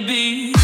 baby.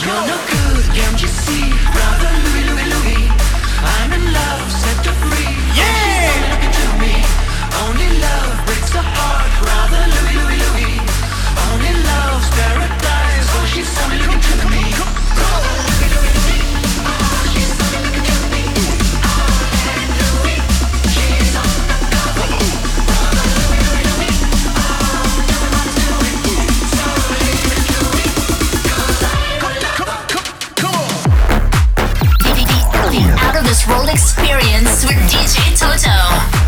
You're no good, can't you see? Brother. I'm in love, set to free. Yeah! Look into me. Only love breaks the heart. Brother. Only love's paradise. Oh, she's only looking to me. The experience with DJ Toto.